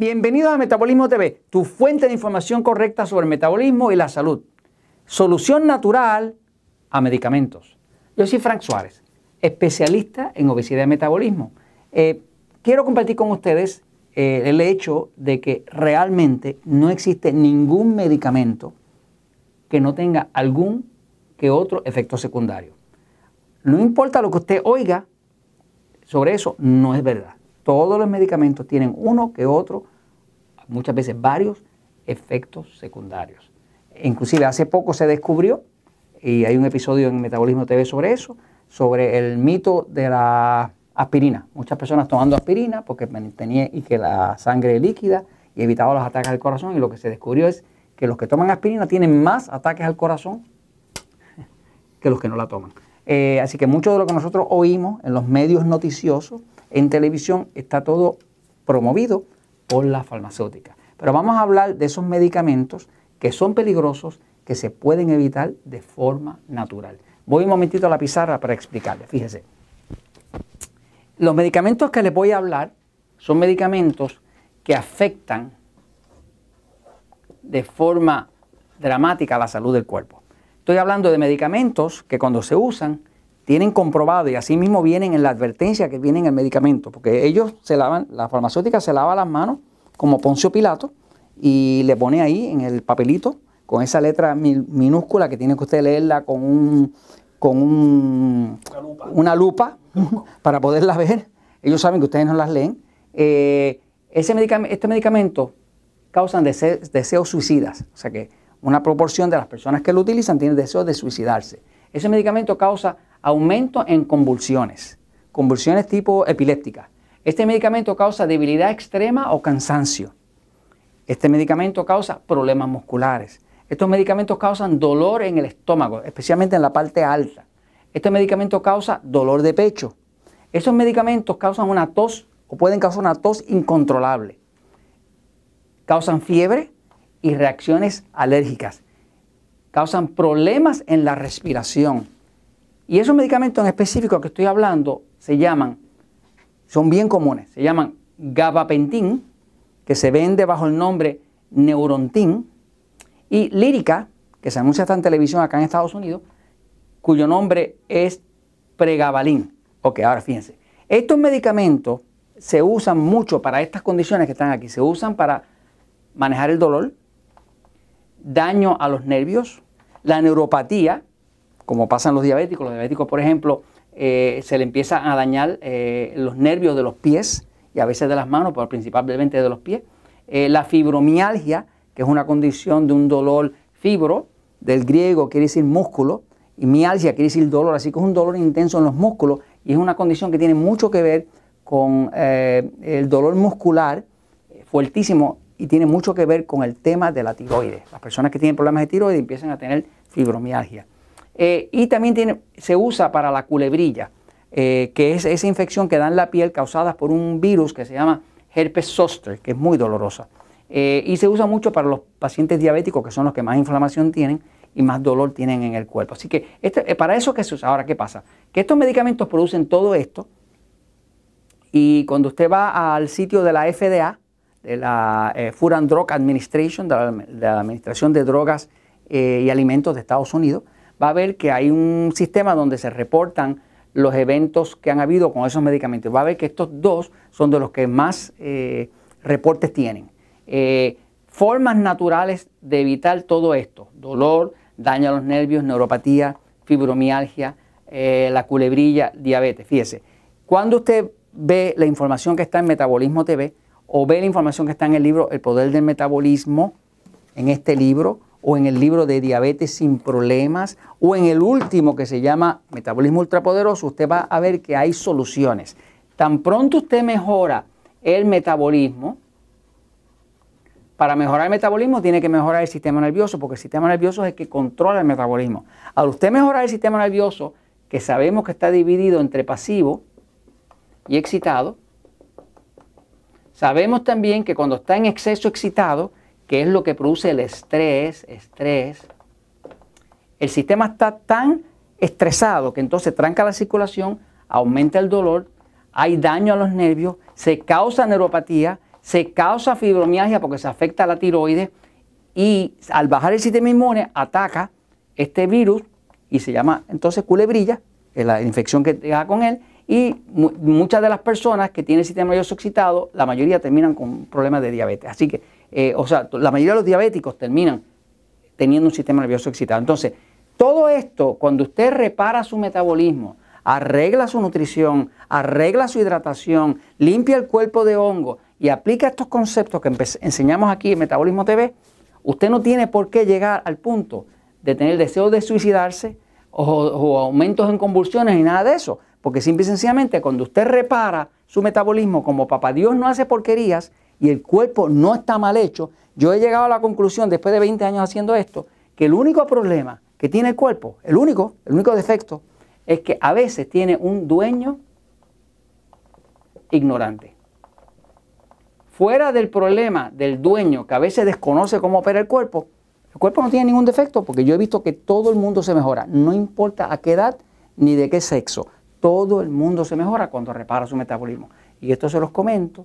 Bienvenidos a Metabolismo TV, tu fuente de información correcta sobre el metabolismo y la salud. Solución natural a medicamentos. Yo soy Frank Suárez, especialista en obesidad y metabolismo. Eh, quiero compartir con ustedes eh, el hecho de que realmente no existe ningún medicamento que no tenga algún que otro efecto secundario. No importa lo que usted oiga sobre eso, no es verdad. Todos los medicamentos tienen uno que otro, muchas veces varios, efectos secundarios. Inclusive hace poco se descubrió, y hay un episodio en Metabolismo TV sobre eso, sobre el mito de la aspirina. Muchas personas tomando aspirina porque mantenía y que la sangre líquida y evitaba los ataques al corazón. Y lo que se descubrió es que los que toman aspirina tienen más ataques al corazón que los que no la toman. Eh, así que mucho de lo que nosotros oímos en los medios noticiosos, en televisión, está todo promovido por la farmacéutica. Pero vamos a hablar de esos medicamentos que son peligrosos, que se pueden evitar de forma natural. Voy un momentito a la pizarra para explicarles. Fíjese. Los medicamentos que les voy a hablar son medicamentos que afectan de forma dramática la salud del cuerpo. Estoy hablando de medicamentos que cuando se usan tienen comprobado y así mismo vienen en la advertencia que viene en el medicamento, porque ellos se lavan, la farmacéutica se lava las manos como Poncio Pilato y le pone ahí en el papelito con esa letra minúscula que tiene que usted leerla con un con una lupa, para poderla ver. Ellos saben que ustedes no las leen. Eh, ese medicamento, este medicamento causan deseos suicidas, o sea que una proporción de las personas que lo utilizan tienen deseos de suicidarse. Ese medicamento causa aumento en convulsiones, convulsiones tipo epilépticas. Este medicamento causa debilidad extrema o cansancio. Este medicamento causa problemas musculares. Estos medicamentos causan dolor en el estómago, especialmente en la parte alta. Este medicamento causa dolor de pecho. Esos medicamentos causan una tos o pueden causar una tos incontrolable. Causan fiebre y reacciones alérgicas. Causan problemas en la respiración y esos medicamentos en específico que estoy hablando se llaman, son bien comunes, se llaman gabapentin, que se vende bajo el nombre Neurontin, y Lírica, que se anuncia hasta en televisión acá en Estados Unidos, cuyo nombre es Pregabalin. Ok, ahora fíjense. Estos medicamentos se usan mucho para estas condiciones que están aquí. Se usan para manejar el dolor, daño a los nervios, la neuropatía, como pasan los diabéticos. Los diabéticos, por ejemplo, eh, se le empieza a dañar eh, los nervios de los pies y a veces de las manos, pero principalmente de los pies. Eh, la fibromialgia, que es una condición de un dolor fibro, del griego quiere decir músculo, y mialgia quiere decir dolor, así que es un dolor intenso en los músculos y es una condición que tiene mucho que ver con el dolor muscular fuertísimo y tiene mucho que ver con el tema de la tiroides. Las personas que tienen problemas de tiroides empiezan a tener fibromialgia. Eh, y también se usa para la culebrilla, eh, que es esa infección que da en la piel causada por un virus que se llama herpes zoster, que es muy dolorosa. Eh, y se usa mucho para los pacientes diabéticos, que son los que más inflamación tienen y más dolor tienen en el cuerpo. Así que este, para eso que se usa. Ahora, ¿qué pasa? Que estos medicamentos producen todo esto y cuando usted va al sitio de la FDA, de la Food and Drug Administration, de la Administración de Drogas y Alimentos de Estados Unidos, va a ver que hay un sistema donde se reportan los eventos que han habido con esos medicamentos. Va a ver que estos dos son de los que más eh, reportes tienen. Eh, formas naturales de evitar todo esto, dolor, daño a los nervios, neuropatía, fibromialgia, eh, la culebrilla, diabetes. Fíjese, cuando usted ve la información que está en Metabolismo TV o ve la información que está en el libro El Poder del Metabolismo, en este libro, o en el libro de Diabetes sin Problemas, o en el último que se llama Metabolismo Ultrapoderoso, usted va a ver que hay soluciones. Tan pronto usted mejora el metabolismo, para mejorar el metabolismo tiene que mejorar el sistema nervioso, porque el sistema nervioso es el que controla el metabolismo. Al usted mejorar el sistema nervioso, que sabemos que está dividido entre pasivo y excitado, sabemos también que cuando está en exceso excitado, que es lo que produce el estrés, estrés, el sistema está tan estresado que entonces tranca la circulación, aumenta el dolor, hay daño a los nervios, se causa neuropatía, se causa fibromialgia porque se afecta a la tiroides y al bajar el sistema inmune ataca este virus y se llama entonces culebrilla, es la infección que da con él, y muchas de las personas que tienen el sistema nervioso excitado, la mayoría terminan con problemas de diabetes. Así que, eh, o sea, la mayoría de los diabéticos terminan teniendo un sistema nervioso excitado. Entonces, todo esto, cuando usted repara su metabolismo, arregla su nutrición, arregla su hidratación, limpia el cuerpo de hongo y aplica estos conceptos que enseñamos aquí en Metabolismo TV, usted no tiene por qué llegar al punto de tener deseo de suicidarse o, aumentos en convulsiones y nada de eso. Porque simple y sencillamente cuando usted repara su metabolismo como papá Dios no hace porquerías y el cuerpo no está mal hecho, yo he llegado a la conclusión después de 20 años haciendo esto, que el único problema que tiene el cuerpo, el único, el único defecto, es que a veces tiene un dueño ignorante. Fuera del problema del dueño que a veces desconoce cómo opera el cuerpo, el cuerpo no tiene ningún defecto porque yo he visto que todo el mundo se mejora, no importa a qué edad ni de qué sexo. Todo el mundo se mejora cuando repara su metabolismo. Y esto se los comento